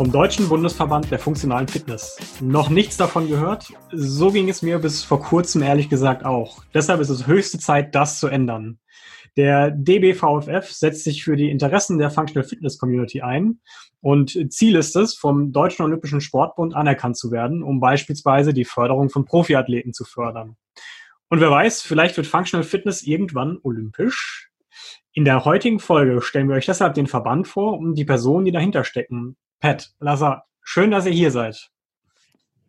vom Deutschen Bundesverband der funktionalen Fitness. Noch nichts davon gehört? So ging es mir bis vor kurzem ehrlich gesagt auch. Deshalb ist es höchste Zeit, das zu ändern. Der DBVFF setzt sich für die Interessen der Functional Fitness Community ein und Ziel ist es, vom Deutschen Olympischen Sportbund anerkannt zu werden, um beispielsweise die Förderung von Profiathleten zu fördern. Und wer weiß, vielleicht wird Functional Fitness irgendwann olympisch. In der heutigen Folge stellen wir euch deshalb den Verband vor und die Personen, die dahinter stecken. Pat, Lazar, schön, dass ihr hier seid.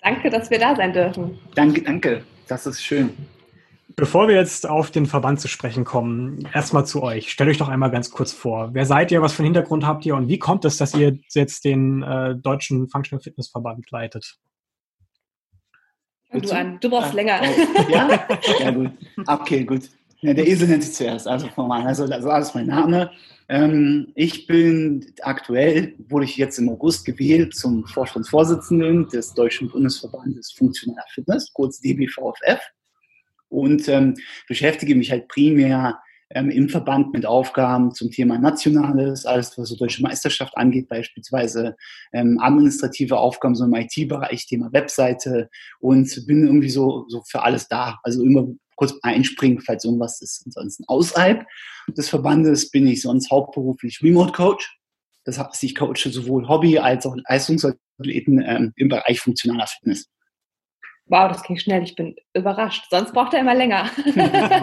Danke, dass wir da sein dürfen. Danke, danke. Das ist schön. Bevor wir jetzt auf den Verband zu sprechen kommen, erstmal zu euch. Stellt euch doch einmal ganz kurz vor. Wer seid ihr? Was für einen Hintergrund habt ihr? Und wie kommt es, dass ihr jetzt den äh, Deutschen Functional Fitness Verband leitet? Du, an. du brauchst ah, länger. Oh, ja? ja, gut. Okay, gut. Ja, der Esel nennt sich zuerst, also formal. Also, das ist mein Name. Ähm, ich bin aktuell, wurde ich jetzt im August gewählt zum Vorstandsvorsitzenden des Deutschen Bundesverbandes Funktionaler Fitness, kurz DBVFF. Und ähm, beschäftige mich halt primär ähm, im Verband mit Aufgaben zum Thema Nationales, alles was so deutsche Meisterschaft angeht, beispielsweise ähm, administrative Aufgaben so im IT-Bereich, Thema Webseite und bin irgendwie so, so für alles da. Also immer kurz einspringen, falls irgendwas ist. Ansonsten außerhalb des Verbandes bin ich sonst hauptberuflich Remote Coach. Das heißt, ich coache sowohl Hobby- als auch Leistungsathleten ähm, im Bereich funktionaler Fitness. Wow, das ging schnell. Ich bin überrascht. Sonst braucht er immer länger.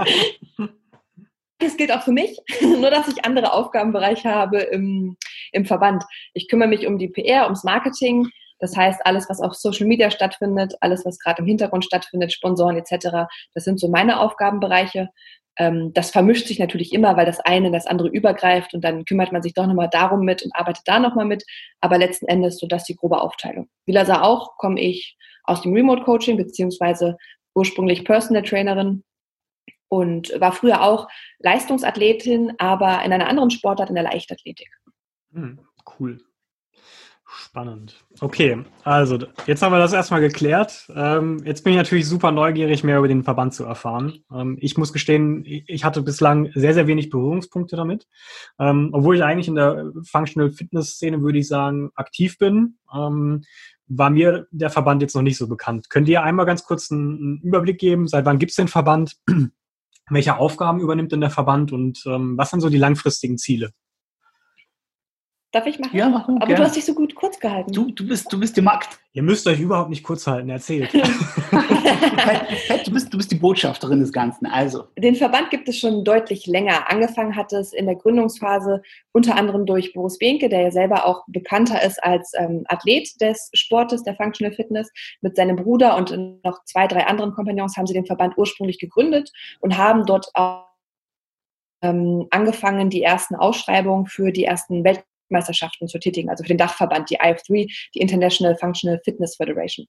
das gilt auch für mich, nur dass ich andere Aufgabenbereiche habe im, im Verband. Ich kümmere mich um die PR, ums Marketing, das heißt, alles, was auf Social Media stattfindet, alles, was gerade im Hintergrund stattfindet, Sponsoren etc., das sind so meine Aufgabenbereiche. Ähm, das vermischt sich natürlich immer, weil das eine in das andere übergreift und dann kümmert man sich doch nochmal darum mit und arbeitet da nochmal mit. Aber letzten Endes so das die grobe Aufteilung. Wie Lasa auch, komme ich aus dem Remote Coaching beziehungsweise ursprünglich Personal Trainerin und war früher auch Leistungsathletin, aber in einer anderen Sportart, in der Leichtathletik. Hm, cool. Spannend. Okay, also jetzt haben wir das erstmal geklärt. Ähm, jetzt bin ich natürlich super neugierig, mehr über den Verband zu erfahren. Ähm, ich muss gestehen, ich hatte bislang sehr, sehr wenig Berührungspunkte damit. Ähm, obwohl ich eigentlich in der Functional Fitness Szene, würde ich sagen, aktiv bin, ähm, war mir der Verband jetzt noch nicht so bekannt. Könnt ihr einmal ganz kurz einen, Überblick geben? Seit wann gibt es den Verband? Welche Aufgaben übernimmt denn der Verband und ähm, was sind so die langfristigen Ziele? Darf ich machen? Ja, machen. Aber gerne. du hast dich so gut kurz gehalten. Du, du, bist, du bist die Markt. Ihr müsst euch überhaupt nicht kurz halten, erzählt. du, bist, du bist die Botschafterin des Ganzen, also. Den Verband gibt es schon deutlich länger. Angefangen hat es in der Gründungsphase unter anderem durch Boris Behnke, der ja selber auch bekannter ist als ähm, Athlet des Sportes, der Functional Fitness. Mit seinem Bruder und noch zwei, drei anderen Kompagnons haben sie den Verband ursprünglich gegründet und haben dort auch ähm, angefangen, die ersten Ausschreibungen für die ersten Welt Weltmeisterschaften zu tätigen, also für den Dachverband, die IF3, die International Functional Fitness Federation.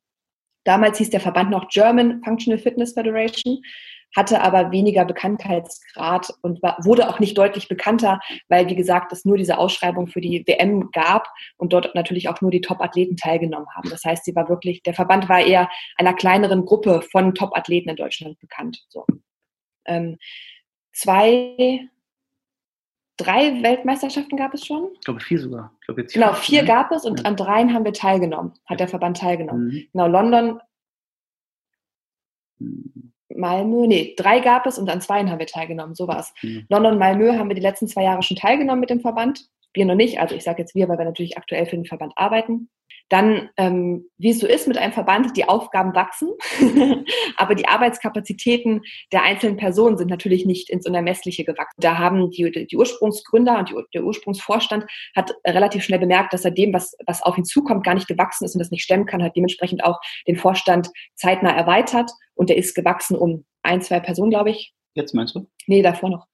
Damals hieß der Verband noch German Functional Fitness Federation, hatte aber weniger Bekanntheitsgrad und war, wurde auch nicht deutlich bekannter, weil, wie gesagt, es nur diese Ausschreibung für die WM gab und dort natürlich auch nur die Top-Athleten teilgenommen haben. Das heißt, sie war wirklich, der Verband war eher einer kleineren Gruppe von Top-Athleten in Deutschland bekannt. So. Ähm, zwei drei Weltmeisterschaften gab es schon. Ich glaube vier sogar. Ich glaube, jetzt genau, vier ne? gab es und ja. an dreien haben wir teilgenommen, hat der Verband teilgenommen. Mhm. Genau, London, mhm. Malmö, nee, drei gab es und an zweien haben wir teilgenommen, so war es. Mhm. London, Malmö haben wir die letzten zwei Jahre schon teilgenommen mit dem Verband. Wir noch nicht, also ich sage jetzt wir, weil wir natürlich aktuell für den Verband arbeiten. Dann, ähm, wie es so ist mit einem Verband, die Aufgaben wachsen, aber die Arbeitskapazitäten der einzelnen Personen sind natürlich nicht ins Unermessliche gewachsen. Da haben die, die Ursprungsgründer und die, der Ursprungsvorstand hat relativ schnell bemerkt, dass er dem, was, was auf ihn zukommt, gar nicht gewachsen ist und das nicht stemmen kann, hat dementsprechend auch den Vorstand zeitnah erweitert und der ist gewachsen um ein, zwei Personen, glaube ich. Jetzt meinst du? Nee, davor noch.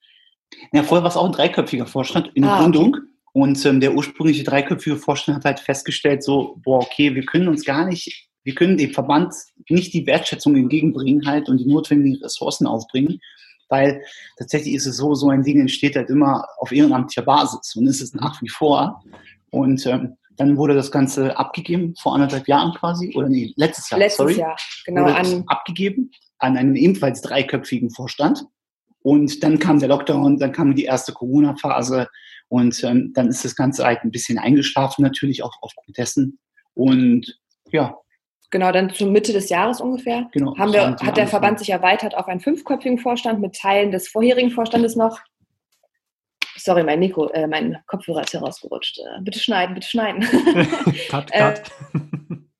Ja, vorher war es auch ein dreiköpfiger Vorstand in der ah, Gründung. Okay. Und ähm, der ursprüngliche dreiköpfige Vorstand hat halt festgestellt, so, boah, okay, wir können uns gar nicht wir können dem Verband nicht die Wertschätzung entgegenbringen halt und die notwendigen Ressourcen aufbringen, weil tatsächlich ist es so, so ein Ding entsteht halt immer auf ehrenamtlicher Basis und ist es nach wie vor. Und ähm, dann wurde das Ganze abgegeben, vor anderthalb Jahren quasi, oder nee, letztes Jahr, Letztes sorry. Jahr, genau. wurde An, abgegeben an einen ebenfalls dreiköpfigen Vorstand. Und dann kam der Lockdown, dann kam die erste Corona-Phase und ähm, dann ist das Ganze halt ein bisschen eingeschlafen, natürlich auch aufgrund dessen. Und ja, genau, dann zur Mitte des Jahres ungefähr. genau. Haben wir, hat der. Verband sich erweitert auf einen fünfköpfigen Vorstand mit Teilen des vorherigen Vorstandes noch. Sorry, mein Mikro, äh, mein Kopfhörer ist herausgerutscht. Äh, bitte schneiden, bitte schneiden. cut, Äh, cut.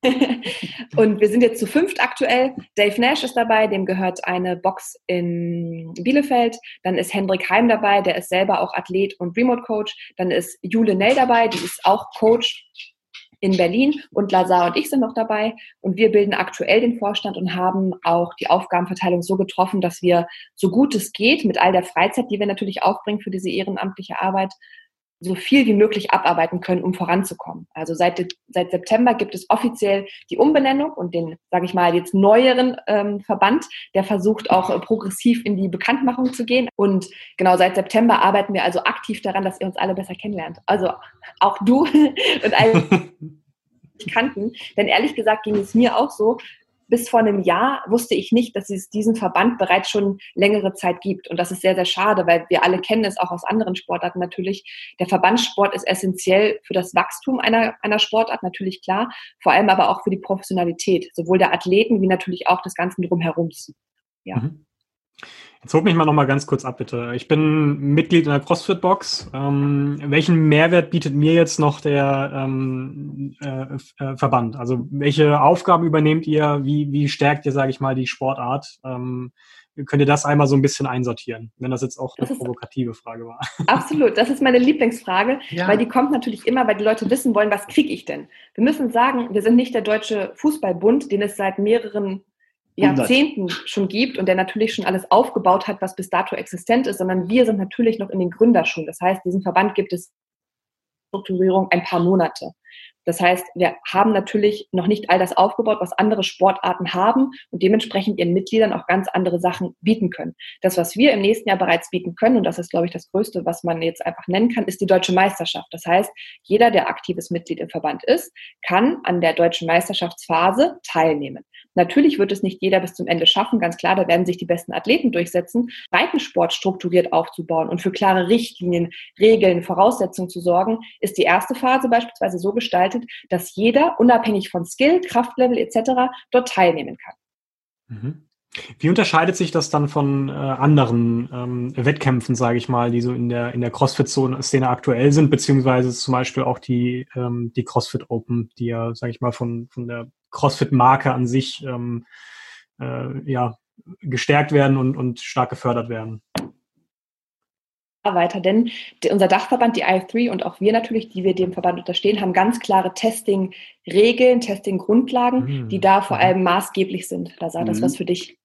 und wir sind jetzt zu fünft aktuell. Dave Nash ist dabei, dem gehört eine Box in Bielefeld. Dann ist Hendrik Heim dabei, der ist selber auch Athlet und Remote Coach. Dann ist Jule Nell dabei, die ist auch Coach in Berlin und Lazar und ich sind noch dabei und wir bilden aktuell den Vorstand und haben auch die Aufgabenverteilung so getroffen, dass wir so gut es geht mit all der Freizeit, die wir natürlich aufbringen für diese ehrenamtliche Arbeit, so viel wie möglich abarbeiten können, um voranzukommen. Also seit, seit September gibt es offiziell die Umbenennung und den, sage ich mal, jetzt neueren ähm, Verband, der versucht auch äh, progressiv in die Bekanntmachung zu gehen. Und genau seit September arbeiten wir also aktiv daran, dass ihr uns alle besser kennenlernt. Also auch du und alle nicht kannten. Denn ehrlich gesagt ging es mir auch so, bis vor einem Jahr wusste ich nicht, dass es diesen Verband bereits schon längere Zeit gibt. Und das ist sehr, sehr schade, weil wir alle kennen es auch aus anderen Sportarten natürlich. Der Verbandssport ist essentiell für das Wachstum einer, einer Sportart, natürlich klar, vor allem aber auch für die Professionalität, sowohl der Athleten wie natürlich auch des Ganzen drumherums. Ja. Mhm. Jetzt holt mich mal noch mal ganz kurz ab, bitte. Ich bin Mitglied in der CrossFit-Box. Ähm, welchen Mehrwert bietet mir jetzt noch der ähm, äh, äh, Verband? Also welche Aufgaben übernehmt ihr? Wie, wie stärkt ihr, sage ich mal, die Sportart? Ähm, könnt ihr das einmal so ein bisschen einsortieren, wenn das jetzt auch eine Das provokative Frage war? Absolut, das ist meine Lieblingsfrage, Ja. weil die kommt natürlich immer, weil die Leute wissen wollen, was kriege ich denn? Wir müssen sagen, wir sind nicht der Deutsche Fußballbund, den es seit mehreren. Jahrzehnten schon gibt und der natürlich schon alles aufgebaut hat, was bis dato existent ist, sondern wir sind natürlich noch in den Gründerschuhen. Das heißt, diesen Verband gibt es Strukturierung ein paar Monate. Das heißt, wir haben natürlich noch nicht all das aufgebaut, was andere Sportarten haben und dementsprechend ihren Mitgliedern auch ganz andere Sachen bieten können. Das, was wir im nächsten Jahr bereits bieten können, und das ist, glaube ich, das Größte, was man jetzt einfach nennen kann, ist die deutsche Meisterschaft. Das heißt, jeder, der aktives Mitglied im Verband ist, kann an der deutschen Meisterschaftsphase teilnehmen. Natürlich wird es nicht jeder bis zum Ende schaffen, ganz klar, da werden sich die besten Athleten durchsetzen, Breitensport strukturiert aufzubauen und für klare Richtlinien, Regeln, Voraussetzungen zu sorgen, ist die erste Phase beispielsweise so gestaltet, dass jeder, unabhängig von Skill, Kraftlevel etc., dort teilnehmen kann. Mhm. Wie unterscheidet sich das dann von äh, anderen ähm, Wettkämpfen, sage ich mal, die so in der in der CrossFit-Szene aktuell sind, beziehungsweise zum Beispiel auch die ähm, die CrossFit Open, die ja, sage ich mal, von von der CrossFit-Marke an sich ähm, äh, ja gestärkt werden und und stark gefördert werden. Weiter, denn unser Dachverband, die IF3 und auch wir natürlich, die wir dem Verband unterstehen, haben ganz klare Testing-Regeln, Testing-Grundlagen, Mhm. die da vor Mhm. allem maßgeblich sind. Da sah das Mhm. was für dich.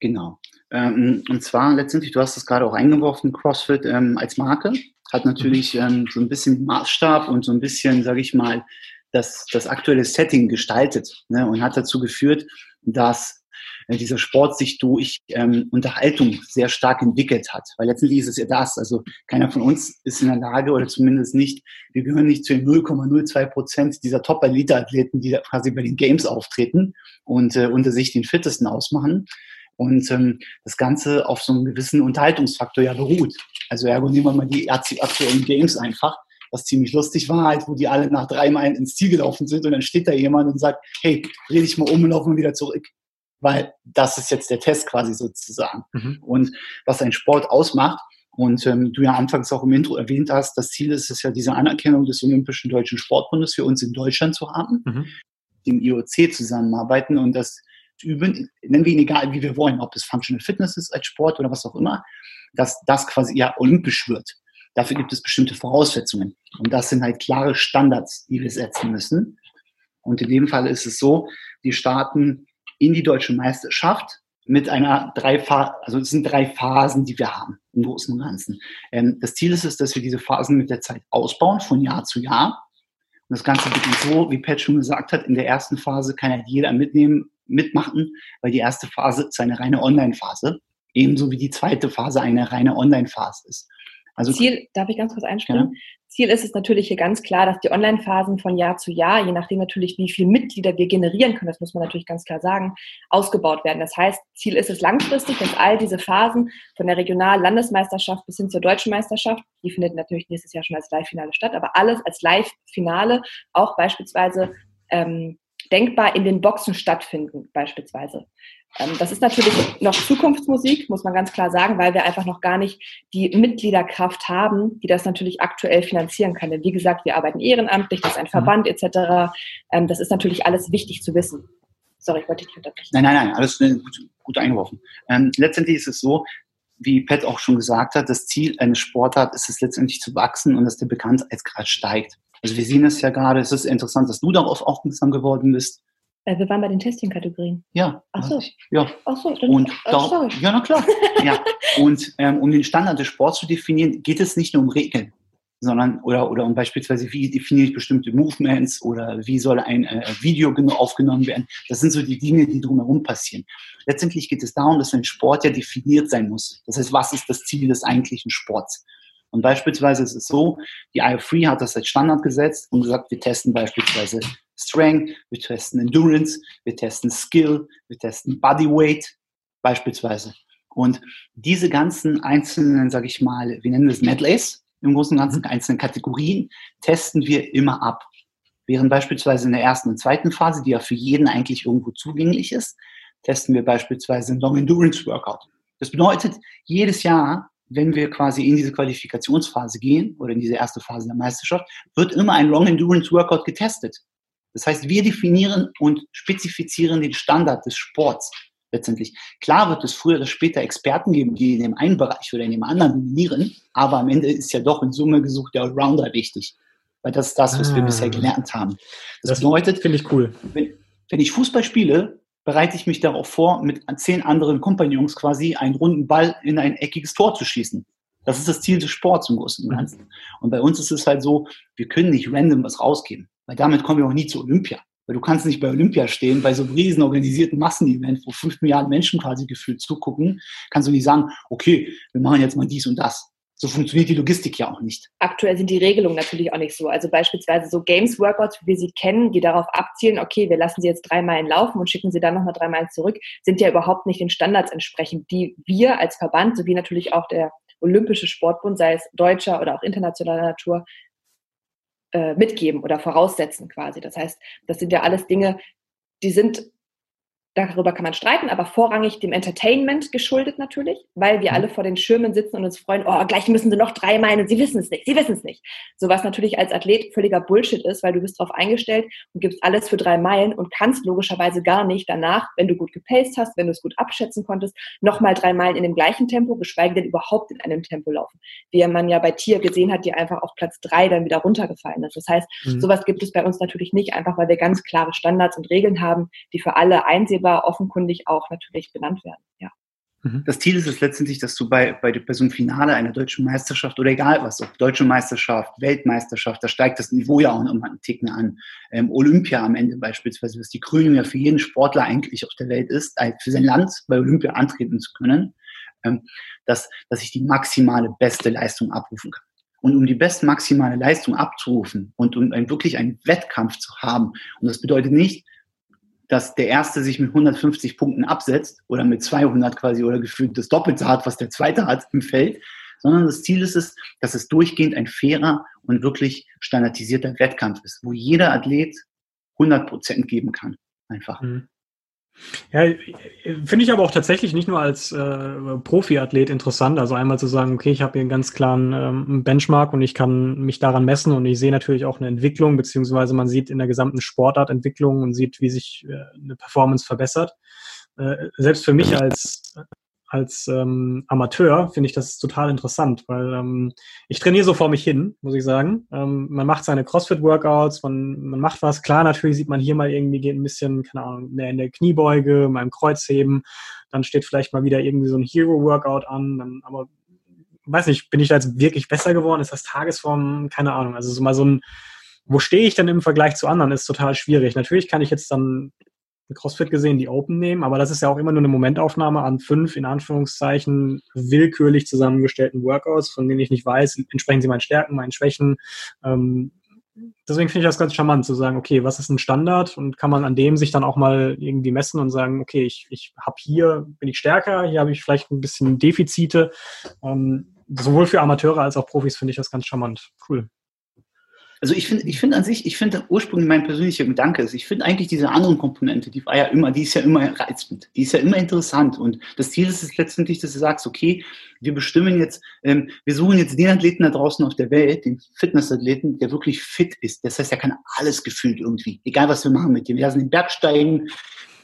Genau. Ähm, und zwar letztendlich, du hast es gerade auch eingeworfen, CrossFit ähm, als Marke hat natürlich ähm, so ein bisschen Maßstab und so ein bisschen, sage ich mal, das, das aktuelle Setting gestaltet ne, und hat dazu geführt, dass dieser Sport sich durch ähm, Unterhaltung sehr stark entwickelt hat. Weil letztendlich ist es ja das. Also keiner von uns ist in der Lage oder zumindest nicht, wir gehören nicht zu den 0,02 Prozent dieser Top-Elite-Athleten, die quasi bei den Games auftreten und äh, unter sich den fittesten ausmachen. Und ähm, das Ganze auf so einem gewissen Unterhaltungsfaktor ja beruht. Also ergo nehmen wir mal die aktuellen Games einfach, was ziemlich lustig war, halt, wo die alle nach drei Meilen ins Ziel gelaufen sind und dann steht da jemand und sagt, hey, dreh dich mal um und lauf mal wieder zurück. Weil das ist jetzt der Test quasi sozusagen. Mhm. Und was ein Sport ausmacht, und ähm, du ja anfangs auch im Intro erwähnt hast, das Ziel ist es ja, diese Anerkennung des Olympischen Deutschen Sportbundes für uns in Deutschland zu haben, Mhm. dem IOC zusammenarbeiten und das üben, nennen wir ihn egal, wie wir wollen, ob es Functional Fitness ist als Sport oder was auch immer, dass das quasi ja olympisch wird. Dafür gibt es bestimmte Voraussetzungen. Und das sind halt klare Standards, die wir setzen müssen. Und in dem Fall ist es so, wir starten in die deutsche Meisterschaft mit einer drei also es sind drei Phasen, die wir haben im Großen und Ganzen. Ähm, das Ziel ist es, dass wir diese Phasen mit der Zeit ausbauen, von Jahr zu Jahr. Und das Ganze beginnt so, wie Pat schon gesagt hat, in der ersten Phase kann ja jeder mitnehmen, mitmachen, weil die erste Phase ist eine reine Online-Phase, ebenso wie die zweite Phase eine reine Online-Phase ist. Also Ziel, darf ich ganz kurz einspringen? Ja. Ziel ist es natürlich hier ganz klar, dass die Online-Phasen von Jahr zu Jahr, je nachdem natürlich, wie viele Mitglieder wir generieren können, das muss man natürlich ganz klar sagen, ausgebaut werden. Das heißt, Ziel ist es langfristig, dass all diese Phasen von der Regional-Landesmeisterschaft bis hin zur Deutschen Meisterschaft, die findet natürlich nächstes Jahr schon als Live-Finale statt, aber alles als Live-Finale auch beispielsweise ähm, denkbar in den Boxen stattfinden, beispielsweise. Ähm, das ist natürlich noch Zukunftsmusik, muss man ganz klar sagen, weil wir einfach noch gar nicht die Mitgliederkraft haben, die das natürlich aktuell finanzieren kann. Denn wie gesagt, wir arbeiten ehrenamtlich, das ist ein mhm. Verband etc. Ähm, das ist natürlich alles wichtig zu wissen. Sorry, ich wollte dich unterbrechen. Nein, nein, nein, alles gut, gut eingeworfen. Ähm, letztendlich ist es so, wie Pat auch schon gesagt hat, das Ziel eines Sportarts ist es letztendlich zu wachsen und dass der Bekanntheitsgrad steigt. Also wir sehen es ja gerade, es ist interessant, dass du darauf aufmerksam geworden bist. Äh, wir waren bei den Testing-Kategorien. Ja. Ach so. Ja. Ach so. Dann, und oh, da, ja, na klar. ja. Und ähm, um den Standard des Sports zu definieren, geht es nicht nur um Regeln, sondern oder oder um beispielsweise wie definiere ich bestimmte Movements oder wie soll ein äh, Video aufgenommen werden. Das sind so die Dinge, die drumherum passieren. Letztendlich geht es darum, dass ein Sport ja definiert sein muss. Das heißt, was ist das Ziel des eigentlichen Sports? Und beispielsweise ist es so, die IO3 hat das als Standard gesetzt und gesagt, wir testen beispielsweise Strength, wir testen Endurance, wir testen Skill, wir testen Bodyweight beispielsweise. Und diese ganzen einzelnen, sage ich mal, wie nennen wir es, Medleys, im Großen und Ganzen mhm. einzelnen Kategorien, testen wir immer ab. Während beispielsweise in der ersten und zweiten Phase, die ja für jeden eigentlich irgendwo zugänglich ist, testen wir beispielsweise ein Long Endurance Workout. Das bedeutet, jedes Jahr, wenn wir quasi in diese Qualifikationsphase gehen oder in diese erste Phase der Meisterschaft, wird immer ein Long Endurance Workout getestet. Das heißt, wir definieren und spezifizieren den Standard des Sports letztendlich. Klar wird es früher oder später Experten geben, die in dem einen Bereich oder in dem anderen dominieren, aber am Ende ist ja doch in Summe gesucht der Allrounder wichtig. Weil das ist das, was ah. wir bisher gelernt haben. Das, das bedeutet, finde ich cool. Wenn, wenn ich Fußball spiele, bereite ich mich darauf vor, mit zehn anderen Kompagnons quasi einen runden Ball in ein eckiges Tor zu schießen. Das ist das Ziel des Sports im Großen und Ganzen. Und bei uns ist es halt so, wir können nicht random was rausgeben. Weil damit kommen wir auch nie zu Olympia. Weil du kannst nicht bei Olympia stehen, bei so einem riesen organisierten Massenevent, wo fünf Milliarden Menschen quasi gefühlt zugucken, kannst du nicht sagen, okay, wir machen jetzt mal dies und das. So funktioniert die Logistik ja auch nicht. Aktuell sind die Regelungen natürlich auch nicht so. Also beispielsweise so Games-Workouts, wie wir sie kennen, die darauf abzielen, okay, wir lassen sie jetzt drei Meilen laufen und schicken sie dann nochmal drei Meilen zurück, sind ja überhaupt nicht den Standards entsprechend, die wir als Verband sowie natürlich auch der Olympische Sportbund, sei es deutscher oder auch internationaler Natur, äh, mitgeben oder voraussetzen quasi. Das heißt, das sind ja alles Dinge, die sind darüber kann man streiten, aber vorrangig dem Entertainment geschuldet natürlich, weil wir mhm. alle vor den Schirmen sitzen und uns freuen, oh, gleich müssen sie noch drei Meilen und sie wissen es nicht, sie wissen es nicht. So was natürlich als Athlet völliger Bullshit ist, weil du bist darauf eingestellt und gibst alles für drei Meilen und kannst logischerweise gar nicht danach, wenn du gut gepaced hast, wenn du es gut abschätzen konntest, nochmal drei Meilen in dem gleichen Tempo, geschweige denn überhaupt in einem Tempo laufen. Wie man ja bei Tier gesehen hat, die einfach auf Platz drei dann wieder runtergefallen ist. Das heißt, mhm. sowas gibt es bei uns natürlich nicht, einfach weil wir ganz klare Standards und Regeln haben, die für alle einsehbar aber offenkundig auch natürlich benannt werden. Ja. Mhm. Das Ziel ist es letztendlich, dass du bei, bei, bei so einem Finale einer deutschen Meisterschaft oder egal was, ob deutsche Meisterschaft, Weltmeisterschaft, da steigt das Niveau ja auch nochmal einen Ticken an. Ähm, Olympia am Ende beispielsweise, was die Krönung ja für jeden Sportler eigentlich auf der Welt ist, für sein Land bei Olympia antreten zu können, ähm, dass, dass ich die maximale beste Leistung abrufen kann. Und um die beste maximale Leistung abzurufen und um ein, wirklich einen Wettkampf zu haben, und das bedeutet nicht, dass der Erste sich mit 150 Punkten absetzt oder mit 200 quasi oder gefühlt das Doppelte hat, was der Zweite hat im Feld, sondern das Ziel ist es, dass es durchgehend ein fairer und wirklich standardisierter Wettkampf ist, wo jeder Athlet 100 Prozent geben kann. Einfach. Mhm. Ja, finde ich aber auch tatsächlich nicht nur als äh, Profiathlet interessant. Also einmal zu sagen, okay, ich habe hier einen ganz klaren ähm, Benchmark und ich kann mich daran messen und ich sehe natürlich auch eine Entwicklung, beziehungsweise man sieht in der gesamten Sportart Entwicklung und sieht, wie sich äh, eine Performance verbessert. Äh, selbst für mich als als ähm, Amateur finde ich das total interessant, weil ähm, ich trainiere so vor mich hin, muss ich sagen. Ähm, man macht seine CrossFit-Workouts, man, man macht was. Klar, natürlich sieht man hier mal irgendwie geht ein bisschen, keine Ahnung, mehr in der Kniebeuge, mal im Kreuzheben. Dann steht vielleicht mal wieder irgendwie so ein Hero-Workout an. Dann, aber weiß nicht, bin ich da jetzt wirklich besser geworden? Ist das Tagesform? Keine Ahnung. Also so mal so ein wo stehe ich denn im Vergleich zu anderen, ist total schwierig. Natürlich kann ich jetzt dann CrossFit gesehen die Open nehmen, aber das ist ja auch immer nur eine Momentaufnahme an fünf, in Anführungszeichen, willkürlich zusammengestellten Workouts, von denen ich nicht weiß, entsprechen sie meinen Stärken, meinen Schwächen. Ähm, deswegen finde ich das ganz charmant zu sagen, okay, was ist ein Standard und kann man an dem sich dann auch mal irgendwie messen und sagen, okay, ich, ich habe hier, bin ich stärker, hier habe ich vielleicht ein bisschen Defizite. Ähm, sowohl für Amateure als auch Profis finde ich das ganz charmant. Cool. Also ich finde, ich finde an sich, ich finde ursprünglich mein persönlicher Gedanke ist, ich finde eigentlich diese anderen Komponente, die war ja immer, die ist ja immer reizend, die ist ja immer interessant und das Ziel ist es letztendlich, dass du sagst, okay, wir bestimmen jetzt, ähm, wir suchen jetzt den Athleten da draußen auf der Welt, den Fitnessathleten, der wirklich fit ist. Das heißt, er kann alles gefühlt irgendwie, egal was wir machen mit dem. Wir lassen den Bergsteigen,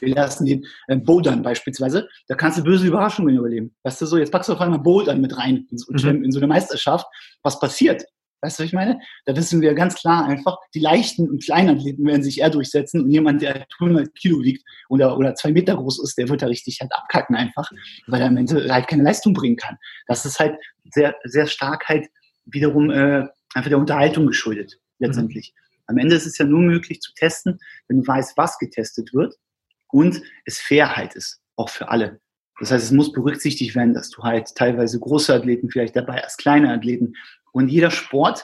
wir lassen den äh, Bouldern beispielsweise. Da kannst du böse Überraschungen überleben. Weißt du so, jetzt packst du auf einmal Bouldern mit rein in so, mhm. in so eine Meisterschaft. Was passiert? Weißt du, was ich meine? Da wissen wir ganz klar einfach, die leichten und kleinen Athleten werden sich eher durchsetzen und jemand, der 100 Kilo wiegt oder, oder zwei Meter groß ist, der wird da richtig halt abkacken einfach, weil er am Ende halt keine Leistung bringen kann. Das ist halt sehr, sehr stark halt wiederum äh, einfach der Unterhaltung geschuldet, letztendlich. Mhm. Am Ende ist es ja nur möglich zu testen, wenn du weißt, was getestet wird und es Fairheit ist, auch für alle. Das heißt, es muss berücksichtigt werden, dass du halt teilweise große Athleten vielleicht dabei hast, kleine Athleten und jeder Sport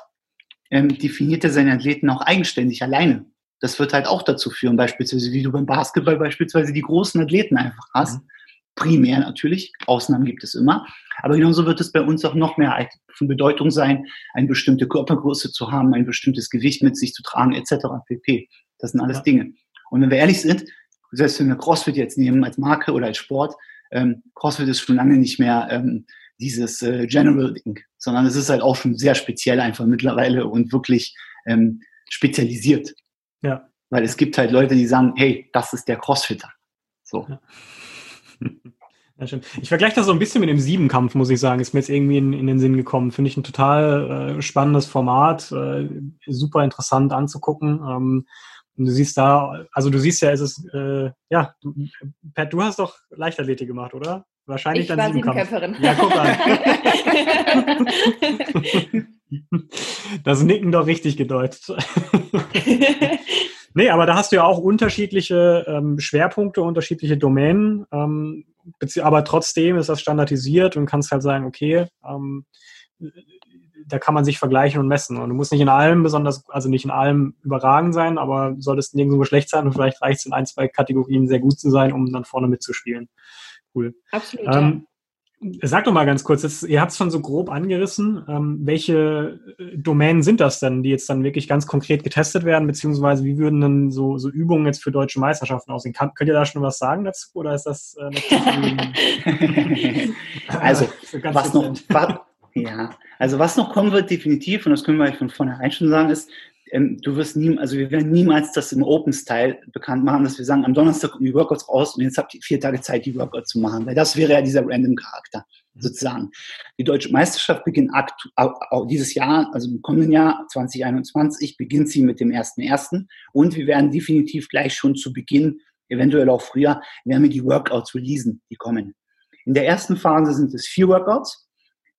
ähm, definiert ja seine Athleten auch eigenständig alleine. Das wird halt auch dazu führen, beispielsweise, wie du beim Basketball beispielsweise die großen Athleten einfach hast. Mhm. Primär natürlich, Ausnahmen gibt es immer. Aber genauso wird es bei uns auch noch mehr von Bedeutung sein, eine bestimmte Körpergröße zu haben, ein bestimmtes Gewicht mit sich zu tragen, etc. pp. Das sind alles ja. Dinge. Und wenn wir ehrlich sind, selbst wenn wir CrossFit jetzt nehmen als Marke oder als Sport, ähm, CrossFit ist schon lange nicht mehr ähm, dieses äh, General Ding, sondern es ist halt auch schon sehr speziell einfach mittlerweile und wirklich ähm, spezialisiert. Ja. Weil es gibt halt Leute, die sagen, hey, das ist der Crossfitter. So. Ja. Ja, ich vergleiche das so ein bisschen mit dem Siebenkampf, muss ich sagen. Ist mir jetzt irgendwie in, in den Sinn gekommen. Finde ich ein total äh, spannendes Format, äh, super interessant anzugucken. Ähm, und du siehst da, also du siehst ja, es ist, äh, ja, du, Pat, du hast doch Leichtathletik gemacht, oder? Wahrscheinlich ich dann Siebenkämpferin. Ja, guck an. das Nicken doch richtig gedeutet. nee, aber da hast du ja auch unterschiedliche ähm, Schwerpunkte, unterschiedliche Domänen. Ähm, aber trotzdem ist das standardisiert und kannst halt sagen, okay, ähm, da kann man sich vergleichen und messen. Und du musst nicht in allem besonders, also nicht in allem überragend sein, aber solltest nirgendwo schlecht sein und vielleicht reicht es in ein, zwei Kategorien sehr gut zu sein, um dann vorne mitzuspielen. Cool. Absolut. Ähm, ja. Sag doch mal ganz kurz, jetzt, ihr habt es schon so grob angerissen. Ähm, welche äh, Domänen sind das denn, die jetzt dann wirklich ganz konkret getestet werden, beziehungsweise wie würden denn so, so Übungen jetzt für deutsche Meisterschaften aussehen? Kann, könnt ihr da schon was sagen dazu oder ist das äh, Also, was noch, was, ja, also was noch kommen wird, definitiv, und das können wir von vornherein schon sagen, ist, ähm, du wirst nie, also wir werden niemals das im Open-Style bekannt machen, dass wir sagen, am Donnerstag kommen die Workouts raus und jetzt habt ihr vier Tage Zeit, die Workouts zu machen, weil das wäre ja dieser Random-Charakter mhm. sozusagen. Die deutsche Meisterschaft beginnt auch dieses Jahr, also im kommenden Jahr 2021, beginnt sie mit dem 1.1. und wir werden definitiv gleich schon zu Beginn, eventuell auch früher, werden wir die Workouts releasen, die kommen. In der ersten Phase sind es vier Workouts.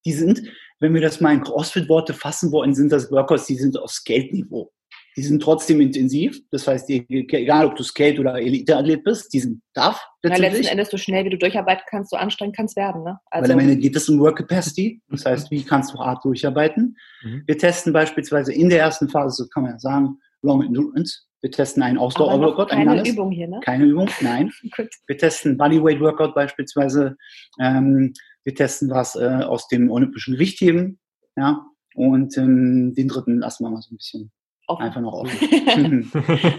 Die sind wenn wir das mal in CrossFit-Worte fassen wollen, sind das Workouts, die sind auf Skate-Niveau. Die sind trotzdem intensiv. Das heißt, egal ob du Skate- oder Elite-Athlet bist, die sind tough. Ja, letzten Endes, so schnell wie du durcharbeiten kannst, so anstrengend kann es werden. Ne? Also Weil am Ende geht es um Work Capacity. Das heißt, wie kannst du hart durcharbeiten? Mhm. Wir testen beispielsweise in der ersten Phase, so kann man ja sagen, Long Endurance. Wir testen einen Ausdauer-Workout. Keine Übung hier, ne? Keine Übung, nein. wir testen Bodyweight-Workout beispielsweise. Ähm, wir testen was äh, aus dem olympischen Gewichtheben. Ja, und ähm, den dritten lassen wir mal so ein bisschen offen. einfach noch offen.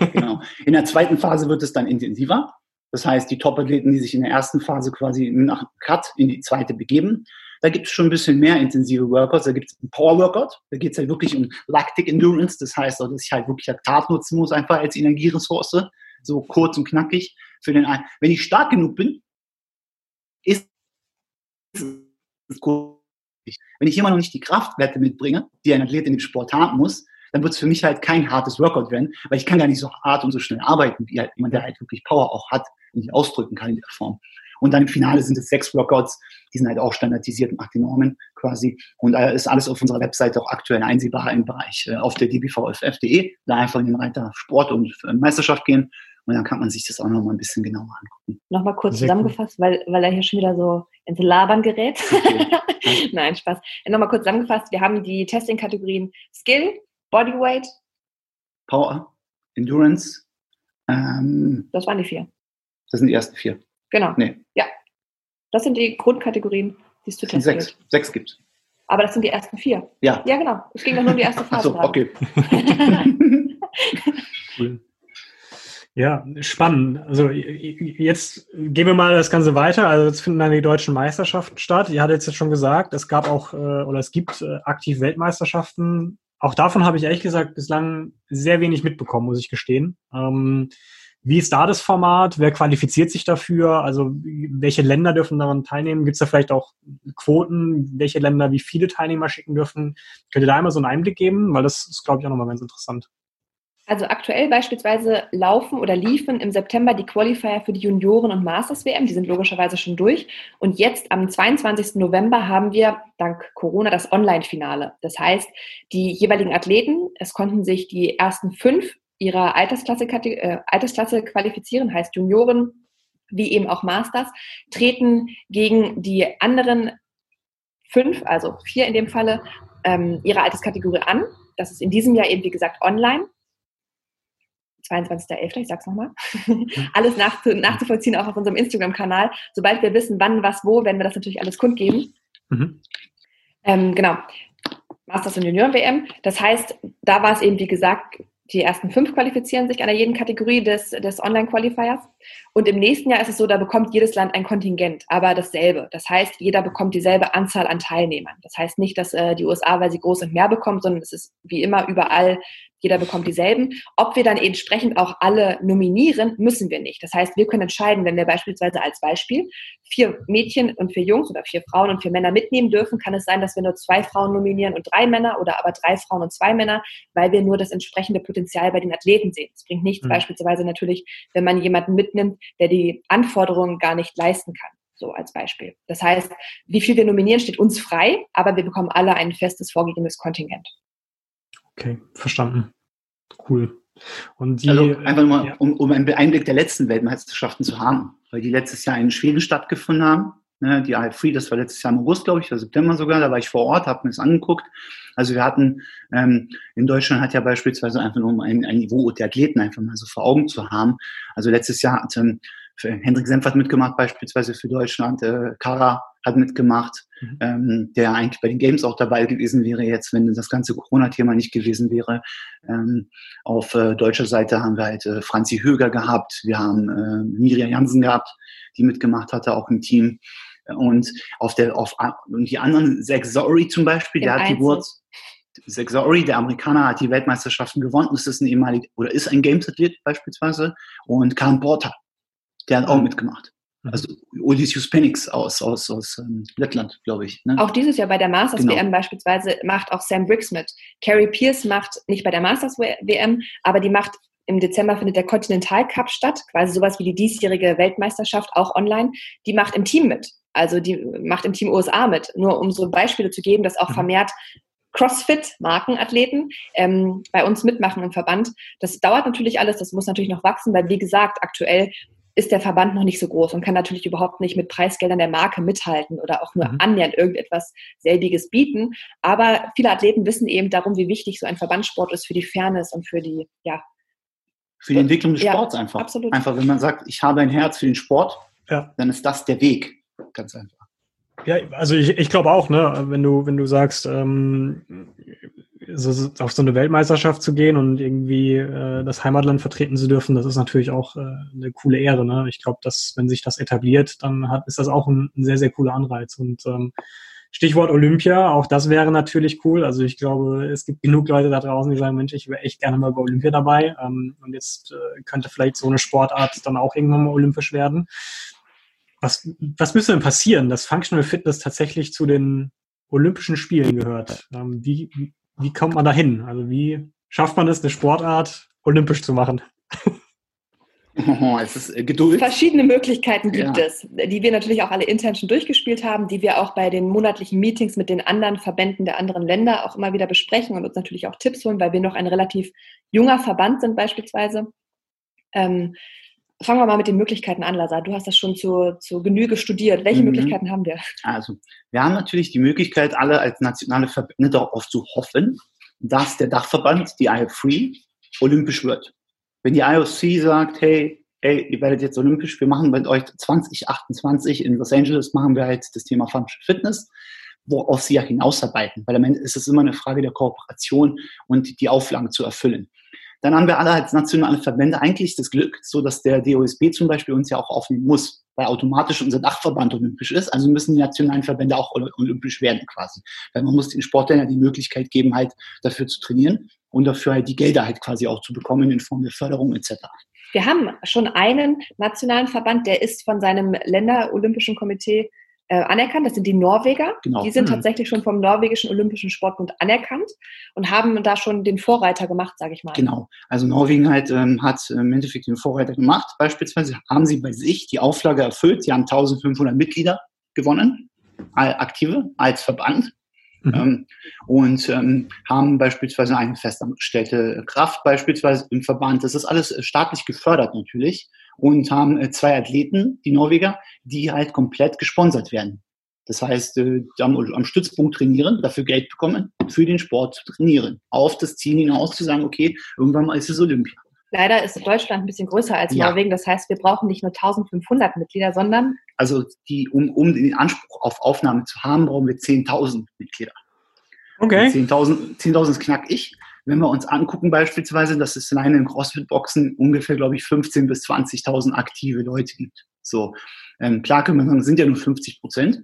genau. In der zweiten Phase wird es dann intensiver. Das heißt, die Top-Athleten, die sich in der ersten Phase quasi nach Cut in die zweite begeben, da gibt es schon ein bisschen mehr intensive Workouts. Da gibt es einen Power-Workout. Da geht es halt wirklich um Lactic Endurance. Das heißt, dass ich halt wirklich Laktat nutzen muss, einfach als Energieressource. So kurz und knackig für den einen. Wenn ich stark genug bin, ist wenn ich immer noch nicht die Kraftwerte mitbringe, die ein Athlet in dem Sport haben muss, dann wird es für mich halt kein hartes Workout werden, weil ich kann gar nicht so hart und so schnell arbeiten, wie halt jemand, der halt wirklich Power auch hat und sich ausdrücken kann in der Form. Und dann im Finale sind es sechs Workouts, die sind halt auch standardisiert nach den Normen quasi. Und äh, ist alles auf unserer Webseite auch aktuell einsehbar im Bereich äh, auf der dbvff.de. Da einfach in den Reiter Sport und äh, Meisterschaft gehen. Und dann kann man sich das auch nochmal ein bisschen genauer angucken. Nochmal kurz Sehr zusammengefasst, cool. weil, weil er hier schon wieder so ins Labern gerät. Okay. Nein, Spaß. Nochmal kurz zusammengefasst, wir haben die Testing-Kategorien Skill, Bodyweight, Power, Endurance. Ähm, das waren die vier. Das sind die ersten vier. Genau. Nee. Ja. Das sind die Grundkategorien, die es zu testen sechs. Gibt. Sechs gibt Aber das sind die ersten vier. Ja. Ja, genau. Es ging doch nur um die erste Phase. Achso, okay. cool. Ja, spannend. Also jetzt gehen wir mal das Ganze weiter. Also jetzt finden dann die deutschen Meisterschaften statt. Ihr hattet jetzt schon gesagt, es gab auch äh, oder es gibt äh, aktiv Weltmeisterschaften. Auch davon habe ich ehrlich gesagt bislang sehr wenig mitbekommen, muss ich gestehen. Ähm, wie ist da das Format? Wer qualifiziert sich dafür? Also welche Länder dürfen daran teilnehmen? Gibt es da vielleicht auch Quoten, welche Länder wie viele Teilnehmer schicken dürfen? Könnt ihr da einmal so einen Einblick geben? Weil das ist, glaube ich, auch nochmal ganz interessant. Also aktuell beispielsweise laufen oder liefen im September die Qualifier für die Junioren- und Masters-WM. Die sind logischerweise schon durch. Und jetzt am 22. November haben wir dank Corona das Online-Finale. Das heißt, die jeweiligen Athleten, es konnten sich die ersten fünf ihrer Altersklasse, äh, Altersklasse qualifizieren, heißt Junioren wie eben auch Masters, treten gegen die anderen fünf, also vier in dem Falle, ähm, ihrer Alterskategorie an. Das ist in diesem Jahr eben, wie gesagt, online. 22.11., ich sag's nochmal, alles nach, nachzuvollziehen, auch auf unserem Instagram-Kanal. Sobald wir wissen, wann, was, wo, werden wir das natürlich alles kundgeben. Mhm. Ähm, genau. Masters und Junioren-WM. Das heißt, da war es eben, wie gesagt, die ersten fünf qualifizieren sich an jeden Kategorie des, des Online-Qualifiers. Und im nächsten Jahr ist es so, da bekommt jedes Land ein Kontingent, aber dasselbe. Das heißt, jeder bekommt dieselbe Anzahl an Teilnehmern. Das heißt nicht, dass äh, die USA, weil sie groß sind, mehr bekommen, sondern es ist wie immer überall jeder bekommt dieselben. Ob wir dann entsprechend auch alle nominieren, müssen wir nicht. Das heißt, wir können entscheiden, wenn wir beispielsweise als Beispiel vier Mädchen und vier Jungs oder vier Frauen und vier Männer mitnehmen dürfen, kann es sein, dass wir nur zwei Frauen nominieren und drei Männer oder aber drei Frauen und zwei Männer, weil wir nur das entsprechende Potenzial bei den Athleten sehen. Es bringt nichts mhm. beispielsweise natürlich, wenn man jemanden mitnimmt, der die Anforderungen gar nicht leisten kann so als Beispiel. Das heißt, wie viel wir nominieren, steht uns frei, aber wir bekommen alle ein festes vorgegebenes Kontingent. Okay, verstanden. Cool. Und die, also einfach mal, ja. um, um einen Einblick der letzten Weltmeisterschaften zu haben, weil die letztes Jahr in Schweden stattgefunden haben. Ne, die Isle Free, das war letztes Jahr im August, glaube ich, oder September sogar, da war ich vor Ort, habe mir das angeguckt. Also wir hatten, ähm, in Deutschland hat ja beispielsweise einfach nur um ein, ein Niveau der Athleten einfach mal so vor Augen zu haben. Also letztes Jahr hat ähm, Hendrik Senfert mitgemacht, beispielsweise für Deutschland, äh, Kara hat mitgemacht, mhm. ähm, der eigentlich bei den Games auch dabei gewesen wäre jetzt, wenn das ganze Corona-Thema nicht gewesen wäre. Ähm, auf äh, deutscher Seite haben wir halt äh, Franzi Höger gehabt, wir haben äh, Miriam Jansen gehabt, die mitgemacht hatte, auch im Team. Und auf der, auf und die anderen, Zach Zorri zum Beispiel, Im der hat die Wurz. Zach Zorri, der Amerikaner, hat die Weltmeisterschaften gewonnen. Das ist ein ehemaliger, oder ist ein Games-Athlet beispielsweise. Und Karen Porter, der hat auch mhm. mitgemacht. Mhm. Also Odysseus Penix aus, aus, aus ähm, Lettland, glaube ich. Ne? Auch dieses Jahr bei der Masters genau. WM beispielsweise macht auch Sam Briggs mit. Carrie Pierce macht nicht bei der Masters WM, aber die macht im Dezember findet der Continental Cup statt, quasi sowas wie die diesjährige Weltmeisterschaft, auch online. Die macht im Team mit. Also die macht im Team USA mit. Nur um so Beispiele zu geben, dass auch mhm. vermehrt CrossFit-Markenathleten ähm, bei uns mitmachen im Verband. Das dauert natürlich alles, das muss natürlich noch wachsen, weil wie gesagt, aktuell ist der Verband noch nicht so groß und kann natürlich überhaupt nicht mit Preisgeldern der Marke mithalten oder auch nur mhm. annähernd irgendetwas selbiges bieten. Aber viele Athleten wissen eben darum, wie wichtig so ein Verbandssport ist für die Fairness und für die, ja. Für die Entwicklung des Sports ja, einfach. Absolut. Einfach, wenn man sagt, ich habe ein Herz für den Sport, ja. dann ist das der Weg. Ganz einfach. Ja, also ich, ich glaube auch, ne, wenn du, wenn du sagst, ähm, so, auf so eine Weltmeisterschaft zu gehen und irgendwie äh, das Heimatland vertreten zu dürfen, das ist natürlich auch äh, eine coole Ehre. Ne? Ich glaube, dass wenn sich das etabliert, dann hat, ist das auch ein, ein sehr, sehr cooler Anreiz. Und ähm, Stichwort Olympia, auch das wäre natürlich cool. Also ich glaube, es gibt genug Leute da draußen, die sagen, Mensch, ich wäre echt gerne mal bei Olympia dabei. Ähm, und jetzt äh, könnte vielleicht so eine Sportart dann auch irgendwann mal olympisch werden. Was, was müsste denn passieren, dass Functional Fitness tatsächlich zu den Olympischen Spielen gehört? Ähm, wie, wie kommt man da hin? Also wie schafft man es, eine Sportart olympisch zu machen? Oh, es ist äh, Geduld. Verschiedene Möglichkeiten gibt ja. es, die wir natürlich auch alle intern schon durchgespielt haben, die wir auch bei den monatlichen Meetings mit den anderen Verbänden der anderen Länder auch immer wieder besprechen und uns natürlich auch Tipps holen, weil wir noch ein relativ junger Verband sind beispielsweise. Ähm, fangen wir mal mit den Möglichkeiten an, Lazar. Du hast das schon zu, zu Genüge studiert. Welche mhm. Möglichkeiten haben wir? Also, wir haben natürlich die Möglichkeit, alle als nationale Verbände darauf zu hoffen, dass der Dachverband, die IF3, olympisch wird. Wenn die IOC sagt, hey, hey, ihr werdet jetzt olympisch, wir machen bei euch 2028 in Los Angeles, machen wir halt das Thema Functional Fitness, worauf sie ja hinausarbeiten. Weil am Ende ist es immer eine Frage der Kooperation und die Auflagen zu erfüllen. Dann haben wir alle als nationale Verbände eigentlich das Glück, so dass der DOSB zum Beispiel uns ja auch aufnehmen muss, weil automatisch unser Dachverband olympisch ist. Also müssen die nationalen Verbände auch olympisch werden quasi. Weil man muss den Sportlern ja die Möglichkeit geben, halt dafür zu trainieren und dafür halt die Gelder halt quasi auch zu bekommen in Form der Förderung etc. Wir haben schon einen nationalen Verband, der ist von seinem Länderolympischen Komitee äh, anerkannt. Das sind die Norweger. Genau. Die sind mhm. tatsächlich schon vom norwegischen Olympischen Sportbund anerkannt und haben da schon den Vorreiter gemacht, sage ich mal. Genau. Also Norwegen halt ähm, hat im Endeffekt den Vorreiter gemacht. Beispielsweise haben sie bei sich die Auflage erfüllt. Sie haben 1500 Mitglieder gewonnen, aktive als Verband. Mhm. Ähm, und ähm, haben beispielsweise eine festangestellte Kraft beispielsweise im Verband. Das ist alles äh, staatlich gefördert natürlich und haben äh, zwei Athleten, die Norweger, die halt komplett gesponsert werden. Das heißt, äh, am, am Stützpunkt trainieren, dafür Geld bekommen, für den Sport zu trainieren. Auf das Ziel hinaus zu sagen, okay, irgendwann mal ist es Olympia. Leider ist Deutschland ein bisschen größer als ja. Norwegen. Das heißt, wir brauchen nicht nur 1500 Mitglieder, sondern. Also, die, um, um den Anspruch auf Aufnahme zu haben, brauchen wir 10.000 Mitglieder. Okay. 10.000 10 knack ich. Wenn wir uns angucken, beispielsweise, dass es alleine in CrossFit-Boxen ungefähr, glaube ich, 15.000 bis 20.000 aktive Leute gibt. So, ähm, klar können wir sagen, sind ja nur 50 Prozent.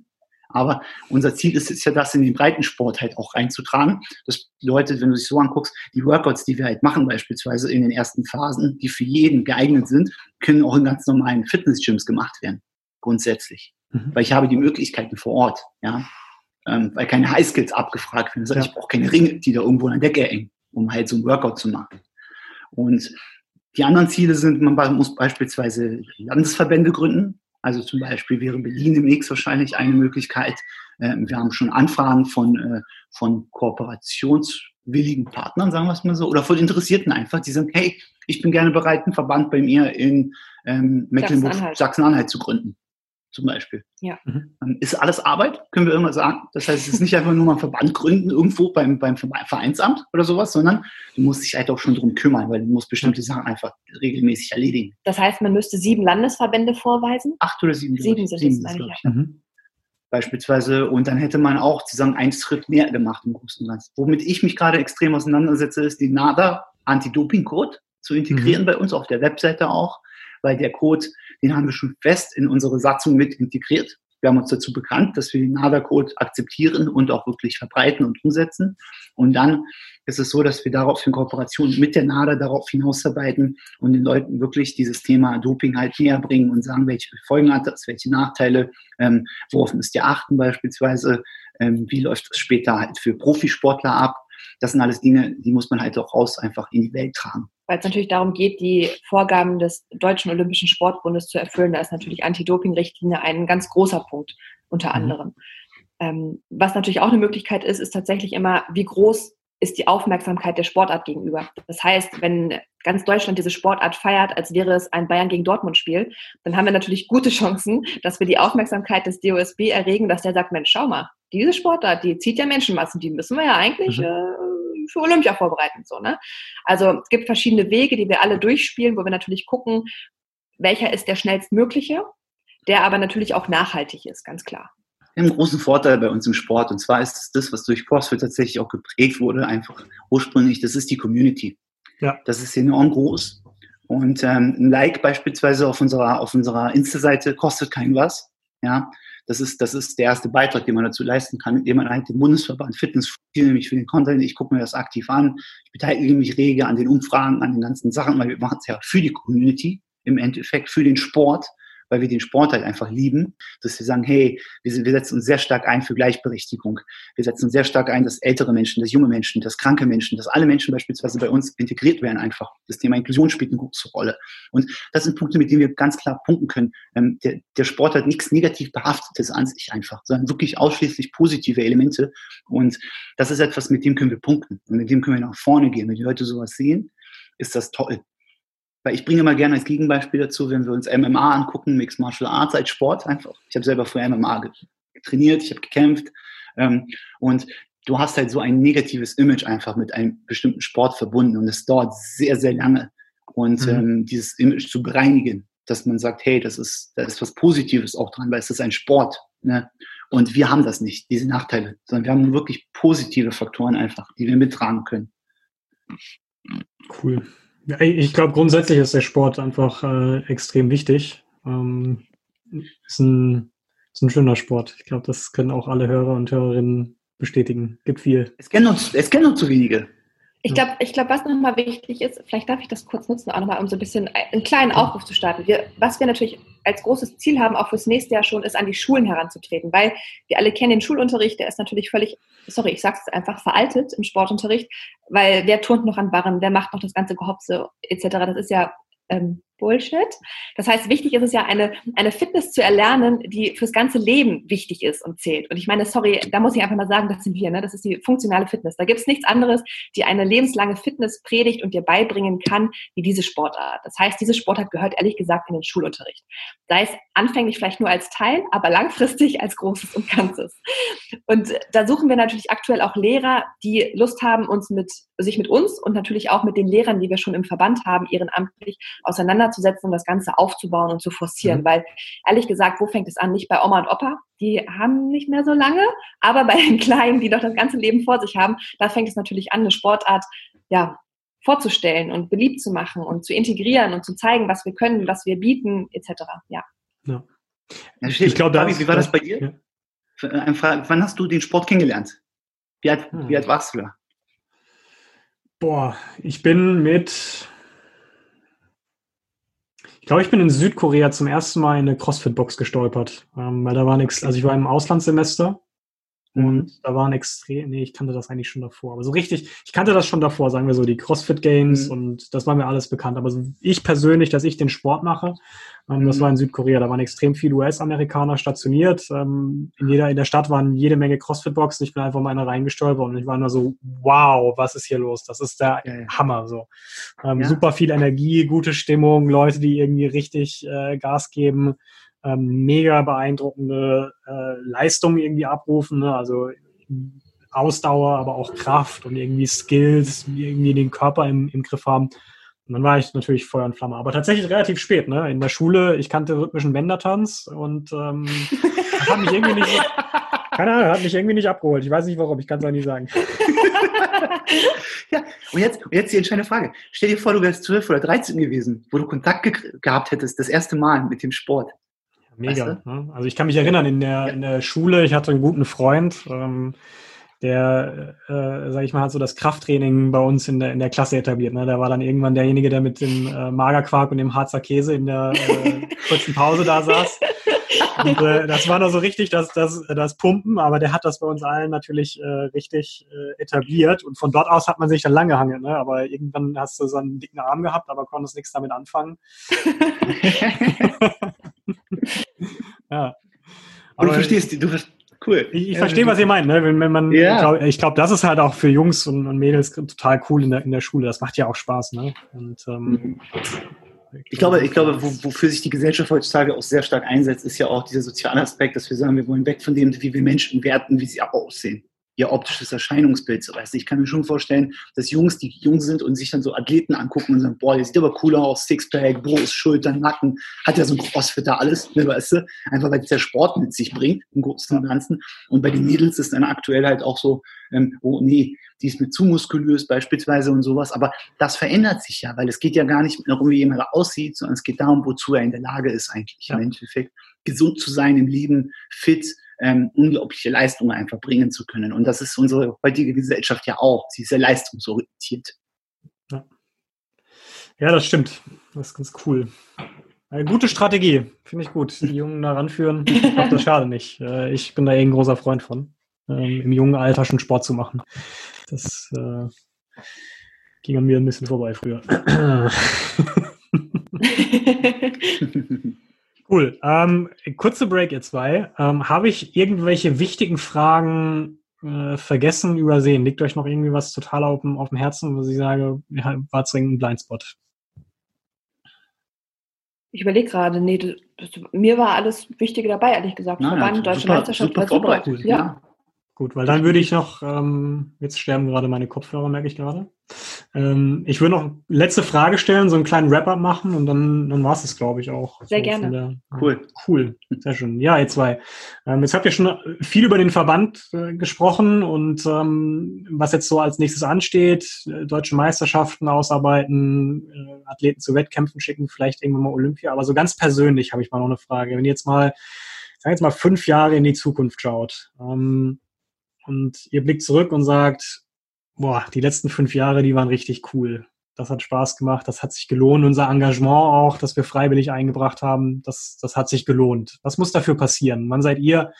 Aber unser Ziel ist es ja, das in den Breitensport halt auch reinzutragen. Das bedeutet, wenn du dich so anguckst, die Workouts, die wir halt machen, beispielsweise in den ersten Phasen, die für jeden geeignet sind, können auch in ganz normalen Fitnessgyms gemacht werden. Grundsätzlich. Mhm. Weil ich habe die Möglichkeiten vor Ort, ja. Ähm, weil keine Highskills abgefragt werden. Das heißt, ja. ich brauche keine Ringe, die da irgendwo an der Decke hängen, um halt so ein Workout zu machen. Und die anderen Ziele sind, man muss beispielsweise Landesverbände gründen, also zum Beispiel wäre Berlin X wahrscheinlich eine Möglichkeit. Ähm, wir haben schon Anfragen von, äh, von kooperationswilligen Partnern, sagen wir es mal so, oder von Interessierten einfach, die sagen, hey, ich bin gerne bereit, einen Verband bei mir in ähm, Mecklenburg, Sachsen-Anhalt zu gründen zum Beispiel. Ja. Mhm. Ist alles Arbeit, können wir immer sagen. Das heißt, es ist nicht einfach nur mal ein Verband gründen irgendwo beim, beim Vereinsamt oder sowas, sondern du musst dich halt auch schon drum kümmern, weil du musst bestimmte Sachen einfach regelmäßig erledigen. Das heißt, man müsste sieben Landesverbände vorweisen? Acht oder sieben. Sieben sind sieben, das, meine ich. Ja. Mhm. Beispielsweise, und dann hätte man auch sozusagen einen Schritt mehr gemacht im Großen und Ganzen. Womit ich mich gerade extrem auseinandersetze, ist die NADA Anti-Doping-Code zu integrieren mhm. bei uns auf der Webseite auch weil der Code, den haben wir schon fest in unsere Satzung mit integriert. Wir haben uns dazu bekannt, dass wir den NADA-Code akzeptieren und auch wirklich verbreiten und umsetzen. Und dann ist es so, dass wir darauf in Kooperation mit der NADA darauf hinausarbeiten und den Leuten wirklich dieses Thema Doping halt näher bringen und sagen, welche Folgen hat das, welche Nachteile, ähm, worauf müsst ihr achten beispielsweise, ähm, wie läuft das später halt für Profisportler ab. Das sind alles Dinge, die muss man halt auch raus einfach in die Welt tragen weil es natürlich darum geht, die Vorgaben des Deutschen Olympischen Sportbundes zu erfüllen. Da ist natürlich Anti-Doping-Richtlinie ein ganz großer Punkt unter mhm. anderem. Ähm, was natürlich auch eine Möglichkeit ist, ist tatsächlich immer, wie groß ist die Aufmerksamkeit der Sportart gegenüber. Das heißt, wenn ganz Deutschland diese Sportart feiert, als wäre es ein Bayern gegen Dortmund Spiel, dann haben wir natürlich gute Chancen, dass wir die Aufmerksamkeit des DOSB erregen, dass der sagt, Mensch, schau mal, diese Sportart, die zieht ja Menschenmassen, die müssen wir ja eigentlich mhm. äh, für Olympia vorbereiten. So, ne? Also es gibt verschiedene Wege, die wir alle durchspielen, wo wir natürlich gucken, welcher ist der schnellstmögliche, der aber natürlich auch nachhaltig ist, ganz klar. Wir haben einen großen Vorteil bei uns im Sport und zwar ist es das, was durch CrossFit tatsächlich auch geprägt wurde, einfach ursprünglich, das ist die Community. Ja. Das ist enorm groß. Und ähm, ein Like beispielsweise auf unserer, auf unserer Insta-Seite kostet kein was. Ja, das ist, das ist der erste Beitrag, den man dazu leisten kann, indem man halt den Bundesverband Fitness nämlich für den Content. Ich gucke mir das aktiv an. Ich beteilige mich rege an den Umfragen, an den ganzen Sachen, weil wir machen es ja für die Community im Endeffekt, für den Sport. Weil wir den Sport halt einfach lieben, dass wir sagen, hey, wir, wir setzen uns sehr stark ein für Gleichberechtigung. Wir setzen uns sehr stark ein, dass ältere Menschen, dass junge Menschen, dass kranke Menschen, dass alle Menschen beispielsweise bei uns integriert werden einfach. Das Thema Inklusion spielt eine große Rolle. Und das sind Punkte, mit denen wir ganz klar punkten können. Ähm, der, der Sport hat nichts negativ behaftetes an sich einfach, sondern wirklich ausschließlich positive Elemente. Und das ist etwas, mit dem können wir punkten. Und mit dem können wir nach vorne gehen. Wenn die Leute sowas sehen, ist das toll. Weil ich bringe immer gerne als Gegenbeispiel dazu, wenn wir uns MMA angucken, Mixed Martial Arts als Sport einfach. Ich habe selber früher MMA trainiert, ich habe gekämpft. Ähm, und du hast halt so ein negatives Image einfach mit einem bestimmten Sport verbunden und es dauert sehr, sehr lange. Und mhm. ähm, dieses Image zu bereinigen, dass man sagt, hey, das ist, da ist was Positives auch dran, weil es ist ein Sport. Ne? Und wir haben das nicht, diese Nachteile, sondern wir haben wirklich positive Faktoren einfach, die wir mittragen können. Cool. Ja, ich glaube, grundsätzlich ist der Sport einfach äh, extrem wichtig. Ähm, ist, ein, ist ein schöner Sport. Ich glaube, das können auch alle Hörer und Hörerinnen bestätigen. Gibt viel. Es kennen uns, es kennen uns zu wenige. Ich glaube, ich glaub, was nochmal wichtig ist, vielleicht darf ich das kurz nutzen, auch nochmal, um so ein bisschen einen kleinen Aufruf zu starten. Wir, was wir natürlich als großes Ziel haben, auch fürs nächste Jahr schon, ist an die Schulen heranzutreten, weil wir alle kennen den Schulunterricht, der ist natürlich völlig, sorry, ich sag's einfach, veraltet im Sportunterricht, weil wer turnt noch an Barren, wer macht noch das ganze Gehopse etc. Das ist ja ähm, Bullshit. Das heißt, wichtig ist es ja, eine, eine Fitness zu erlernen, die fürs ganze Leben wichtig ist und zählt. Und ich meine, sorry, da muss ich einfach mal sagen, das sind wir, ne? das ist die funktionale Fitness. Da gibt es nichts anderes, die eine lebenslange Fitness predigt und dir beibringen kann, wie diese Sportart. Das heißt, diese Sportart gehört ehrlich gesagt in den Schulunterricht. Sei es anfänglich vielleicht nur als Teil, aber langfristig als Großes und Ganzes. Und da suchen wir natürlich aktuell auch Lehrer, die Lust haben, uns mit, sich mit uns und natürlich auch mit den Lehrern, die wir schon im Verband haben, ehrenamtlich auseinanderzusetzen auseinanderzusetzen und das Ganze aufzubauen und zu forcieren. Mhm. Weil ehrlich gesagt, wo fängt es an? Nicht bei Oma und Opa, die haben nicht mehr so lange, aber bei den Kleinen, die doch das ganze Leben vor sich haben, da fängt es natürlich an, eine Sportart ja, vorzustellen und beliebt zu machen und zu integrieren und zu zeigen, was wir können, was wir bieten, etc. Ja. ja. Ich glaube, David, wie war das bei dir? Ja. Äh, wann hast du den Sport kennengelernt? Wie alt, hm. wie alt warst du da? Boah, ich bin mit glaube, ich bin in Südkorea zum ersten Mal in eine CrossFit-Box gestolpert, ähm, weil da war nichts, also ich war im Auslandssemester Mhm. Und da waren extrem, nee, ich kannte das eigentlich schon davor. Aber so richtig, ich kannte das schon davor, sagen wir so, die CrossFit Games mhm. und das war mir alles bekannt. Aber so ich persönlich, dass ich den Sport mache, ähm, mhm. das war in Südkorea. Da waren extrem viele US-Amerikaner stationiert. Ähm, in jeder, in der Stadt waren jede Menge CrossFit-Boxen. Ich bin einfach mal in eine reingestolpert und ich war nur so, wow, was ist hier los? Das ist der ja, ja. Hammer, so. Ähm, ja. Super viel Energie, gute Stimmung, Leute, die irgendwie richtig äh, Gas geben ähm, mega beeindruckende äh, Leistung irgendwie abrufen. Ne? Also Ausdauer, aber auch Kraft und irgendwie Skills, irgendwie den Körper im, im Griff haben. Und dann war ich natürlich Feuer und Flamme. Aber tatsächlich relativ spät, ne? In der Schule, ich kannte rhythmischen Bändertanz und ähm, hat mich irgendwie nicht keine Ahnung, hat mich irgendwie nicht abgeholt. Ich weiß nicht warum, ich kann es auch nicht sagen. ja, und jetzt, jetzt die entscheidende Frage. Stell dir vor, du wärst 12 oder 13 gewesen, wo du Kontakt ge gehabt hättest, das erste Mal mit dem Sport. Mega. Weißt du? ne? Also ich kann mich erinnern, in der, ja. in der Schule, ich hatte einen guten Freund, ähm, der, äh, sag ich mal, hat so das Krafttraining bei uns in der, in der Klasse etabliert. Ne? Der war dann irgendwann derjenige, der mit dem äh, Magerquark und dem Harzer Käse in der äh, kurzen Pause da saß. Und, äh, das war noch so richtig das, das, das Pumpen, aber der hat das bei uns allen natürlich äh, richtig äh, etabliert. Und von dort aus hat man sich dann lang gehangen. Ne? Aber irgendwann hast du so einen dicken Arm gehabt, aber konntest nichts damit anfangen. ja. Aber du verstehst, du verstehst. Cool. Ich, ich verstehe, was ihr meint. Ne? Wenn, wenn man, ja. glaub, ich glaube, das ist halt auch für Jungs und, und, Mädels total cool in der, in der Schule. Das macht ja auch Spaß. Ne? Und, ähm, ich glaube, ich glaube, wofür sich die Gesellschaft heutzutage auch sehr stark einsetzt, ist ja auch dieser soziale Aspekt, dass wir sagen, wir wollen weg von dem, wie wir Menschen werten, wie sie auch aussehen ihr optisches Erscheinungsbild so weißt. Ich kann mir schon vorstellen, dass Jungs, die jung sind und sich dann so Athleten angucken und sagen, boah, der sieht aber cooler aus, Sixpack, Brust, Schultern, Nacken, hat ja so ein Crossfitter alles, ne, weißt du? Einfach weil der Sport mit sich bringt, im Großen und Ganzen. Und bei den Mädels ist dann aktuell halt auch so, ähm, oh nee, die ist mir zu muskulös beispielsweise und sowas. Aber das verändert sich ja, weil es geht ja gar nicht darum, wie jemand aussieht, sondern es geht darum, wozu er in der Lage ist eigentlich ja. im Endeffekt. Gesund zu sein im Leben, fit, ähm, unglaubliche Leistungen einfach bringen zu können. Und das ist unsere heutige Gesellschaft ja auch. Sie ist sehr leistungsorientiert. Ja. ja, das stimmt. Das ist ganz cool. Eine gute Strategie, finde ich gut. Die Jungen da ranführen, ich glaube, das schade nicht. Äh, ich bin da eh ein großer Freund von, ähm, im jungen Alter schon Sport zu machen. Das äh, ging an mir ein bisschen vorbei früher. cool. Ähm, kurze Break, ihr zwei. Ähm, Habe ich irgendwelche wichtigen Fragen äh, vergessen, übersehen? Liegt euch noch irgendwie was total auf dem, auf dem Herzen, wo ich sage, ja, war zwingend ein Blindspot? Ich überlege gerade, nee, das, mir war alles Wichtige dabei, ehrlich gesagt. Nein, Verband, super, Deutsche Meisterschaft, super, war super. super, ja. ja. Gut, weil dann würde ich noch, ähm, jetzt sterben gerade meine Kopfhörer, merke ich gerade. Ähm, ich würde noch letzte Frage stellen, so einen kleinen Wrap-up machen und dann, dann war es das, glaube ich, auch. Sehr so gerne. Der, Cool. Cool, sehr schön. Ja, ihr zwei. Ähm, jetzt habt ihr schon viel über den Verband äh, gesprochen und ähm, was jetzt so als nächstes ansteht, äh, deutsche Meisterschaften ausarbeiten, äh, Athleten zu Wettkämpfen schicken, vielleicht irgendwann mal Olympia. Aber so ganz persönlich habe ich mal noch eine Frage. Wenn ihr jetzt mal, sagen jetzt mal fünf Jahre in die Zukunft schaut, ähm, und ihr blickt zurück und sagt, boah, die letzten fünf Jahre, die waren richtig cool. Das hat Spaß gemacht, das hat sich gelohnt. Unser Engagement auch, das wir freiwillig eingebracht haben, das, das hat sich gelohnt. Was muss dafür passieren? Wann seid ihr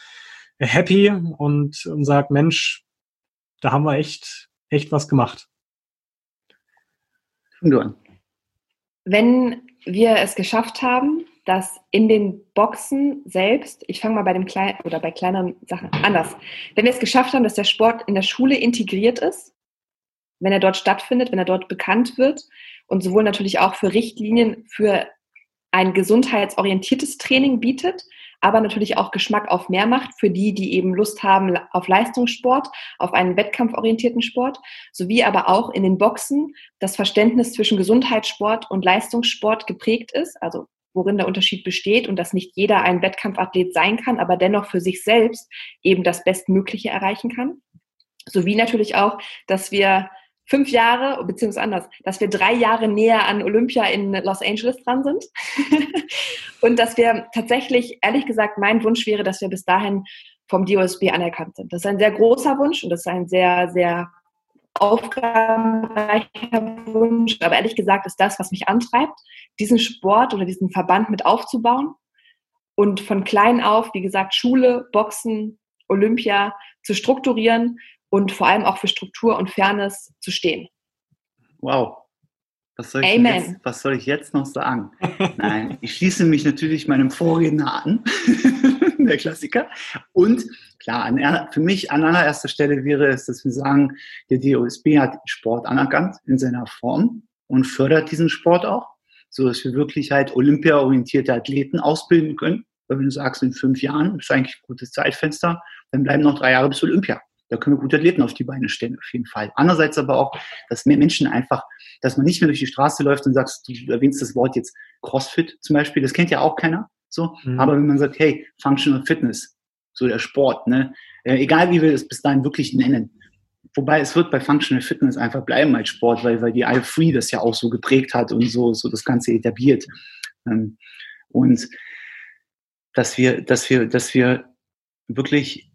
happy und, und sagt, Mensch, da haben wir echt, echt was gemacht? Wenn wir es geschafft haben, dass in den Boxen selbst, ich fange mal bei dem kleinen oder bei kleineren Sachen anders, wenn wir es geschafft haben, dass der Sport in der Schule integriert ist, wenn er dort stattfindet, wenn er dort bekannt wird und sowohl natürlich auch für Richtlinien für ein gesundheitsorientiertes Training bietet, aber natürlich auch Geschmack auf mehr macht für die, die eben Lust haben auf Leistungssport, auf einen wettkampforientierten Sport, sowie aber auch in den Boxen das Verständnis zwischen Gesundheitssport und Leistungssport geprägt ist, also worin der Unterschied besteht und dass nicht jeder ein Wettkampfathlet sein kann, aber dennoch für sich selbst eben das Bestmögliche erreichen kann. Sowie natürlich auch, dass wir fünf Jahre, beziehungsweise anders, dass wir drei Jahre näher an Olympia in Los Angeles dran sind. und dass wir tatsächlich, ehrlich gesagt, mein Wunsch wäre, dass wir bis dahin vom DOSB anerkannt sind. Das ist ein sehr großer Wunsch und das ist ein sehr, sehr aufgabenreicher Wunsch. Aber ehrlich gesagt ist das, was mich antreibt, diesen Sport oder diesen Verband mit aufzubauen und von klein auf, wie gesagt, Schule, Boxen, Olympia zu strukturieren und vor allem auch für Struktur und Fairness zu stehen. Wow. Was soll, ich Amen. jetzt, was soll ich jetzt noch sagen? Nein, ich schließe mich natürlich meinem Vorredner an, der Klassiker. Und klar, an, für mich an allererster Stelle wäre es, dass wir sagen, der DOSB hat Sport anerkannt in seiner Form und fördert diesen Sport auch, so dass wir wirklich halt olympiaorientierte Athleten ausbilden können. Weil wenn du sagst, in fünf Jahren ist eigentlich ein gutes Zeitfenster, dann bleiben noch drei Jahre bis Olympia. Da können wir gute Athleten auf die Beine stellen, auf jeden Fall. Andererseits aber auch, dass mehr Menschen einfach, dass man nicht mehr durch die Straße läuft und sagst, du erwähnst das Wort jetzt CrossFit zum Beispiel, das kennt ja auch keiner. So, mhm. aber wenn man sagt, hey, Functional Fitness, so der Sport, ne, äh, egal wie wir es bis dahin wirklich nennen. Wobei es wird bei Functional Fitness einfach bleiben als Sport, weil, weil die I Free das ja auch so geprägt hat und so, so das Ganze etabliert. Ähm, und dass wir, dass wir, dass wir wirklich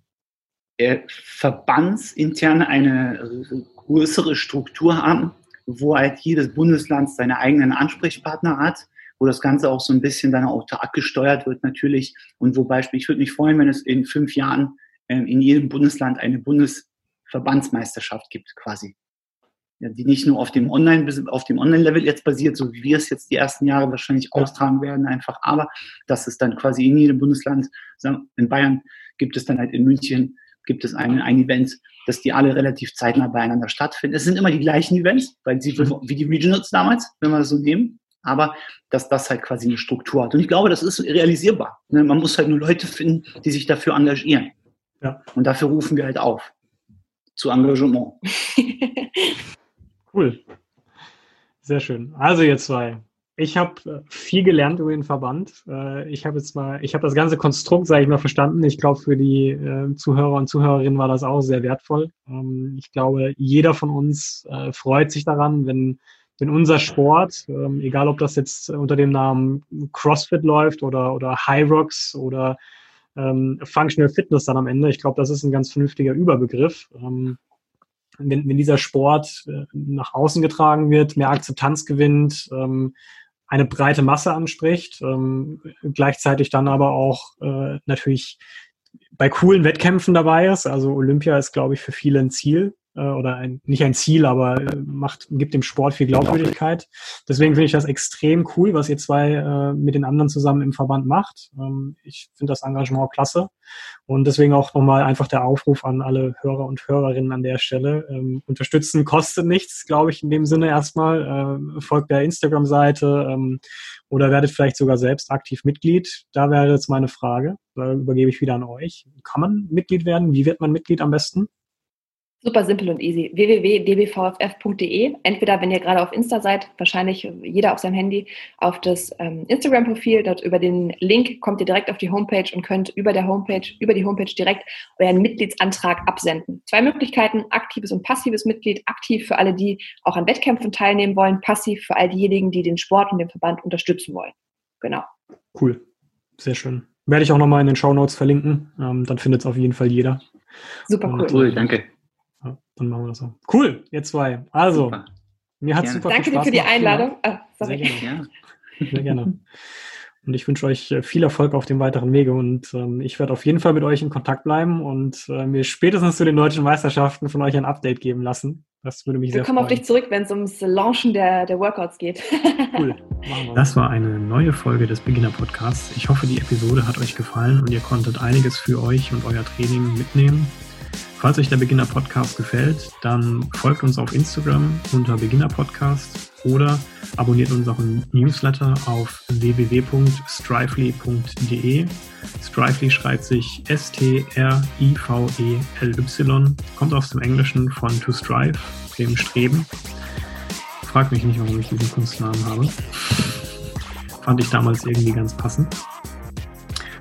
äh, verbandsintern eine größere Struktur haben, wo halt jedes Bundesland seine eigenen Ansprechpartner hat, wo das Ganze auch so ein bisschen dann autark gesteuert wird natürlich und wo Beispiel, ich würde mich freuen, wenn es in fünf Jahren äh, in jedem Bundesland eine Bundesverbandsmeisterschaft gibt quasi. Ja, die nicht nur auf dem Online, auf dem Online-Level jetzt basiert, so wie wir es jetzt die ersten Jahre wahrscheinlich ja. austragen werden, einfach, aber dass es dann quasi in jedem Bundesland, in Bayern gibt es dann halt in München gibt es ein, ein Event, dass die alle relativ zeitnah beieinander stattfinden. Es sind immer die gleichen Events, weil sie mhm. wie die Regionals damals, wenn wir das so nehmen, aber dass das halt quasi eine Struktur hat. Und ich glaube, das ist realisierbar. Ne? Man muss halt nur Leute finden, die sich dafür engagieren. Ja. Und dafür rufen wir halt auf. Zu Engagement. cool. Sehr schön. Also ihr zwei, ich habe äh, viel gelernt über den Verband. Äh, ich habe jetzt mal, ich habe das ganze Konstrukt, sage ich mal, verstanden. Ich glaube, für die äh, Zuhörer und Zuhörerinnen war das auch sehr wertvoll. Ähm, ich glaube, jeder von uns freut sich daran, wenn, wenn unser Sport, ähm, egal ob das jetzt unter dem Namen CrossFit läuft oder, oder High Rocks oder ähm, Functional Fitness dann am Ende, ich glaube, das ist ein ganz vernünftiger Überbegriff. Wenn, wenn dieser Sport nach außen getragen wird, mehr Akzeptanz gewinnt, ähm, eine breite Masse anspricht, ähm, gleichzeitig dann aber auch äh, natürlich bei coolen Wettkämpfen dabei ist. Also Olympia ist, glaube ich, für viele ein Ziel. äh, oder ein, nicht ein Ziel, aber äh, macht, gibt dem Sport viel Glaubwürdigkeit. Deswegen finde ich das extrem cool, was ihr zwei äh, mit den anderen zusammen im Verband macht. Ähm, ich finde das Engagement klasse. Und deswegen auch nochmal einfach der Aufruf an alle Hörer und Hörerinnen an der Stelle. Ähm, unterstützen kostet nichts, glaube ich, in dem Sinne erstmal. Ähm, folgt der Instagram-Seite ähm, oder werdet vielleicht sogar selbst aktiv Mitglied. Da wäre jetzt meine Frage. Da übergebe ich wieder an euch. Kann man Mitglied werden? Wie wird man Mitglied am besten? Super simpel und easy. www.dbvff.de. Entweder, wenn ihr gerade auf Insta seid, wahrscheinlich jeder auf seinem Handy, auf das ähm, Instagram-Profil. Dort über den Link kommt ihr direkt auf die Homepage und könnt über der Homepage, über die Homepage direkt euren Mitgliedsantrag absenden. Zwei Möglichkeiten, aktives und passives Mitglied. Aktiv für alle, die auch an Wettkämpfen teilnehmen wollen. Passiv für all diejenigen, die den Sport und den Verband unterstützen wollen. Genau. Cool. Sehr schön. Werde ich auch nochmal in den Show Notes verlinken. Ähm, dann findet es auf jeden Fall jeder. Super cool. Cool, danke. Dann machen wir das so. Cool, ihr zwei. Also, super. mir hat super Danke dir für die Einladung. Ah, Sehr gerne. Sehr gerne. Und ich wünsche euch äh, viel Erfolg auf dem weiteren Wege. Und ähm, ich werde auf jeden Fall mit euch in Kontakt bleiben und äh, mir spätestens zu den deutschen Meisterschaften von euch ein Update geben lassen. Das würde mich wir sehr freuen. Wir kommen auf dich zurück, wenn es ums Launchen der, der Workouts geht. cool. Das war eine neue Folge des Beginner Podcasts. Ich hoffe, die Episode hat euch gefallen und ihr konntet einiges für euch und euer Training mitnehmen. Falls euch der Beginner Podcast gefällt, dann folgt uns auf Instagram unter Beginner Podcast oder abonniert unseren Newsletter auf www.strively.de. Strively schreibt sich S-T-R-I-V-E-L-Y, kommt aus dem Englischen von to strive, dem Streben. Fragt mich nicht, warum ich diesen Kunstnamen habe. Fand ich damals irgendwie ganz passend.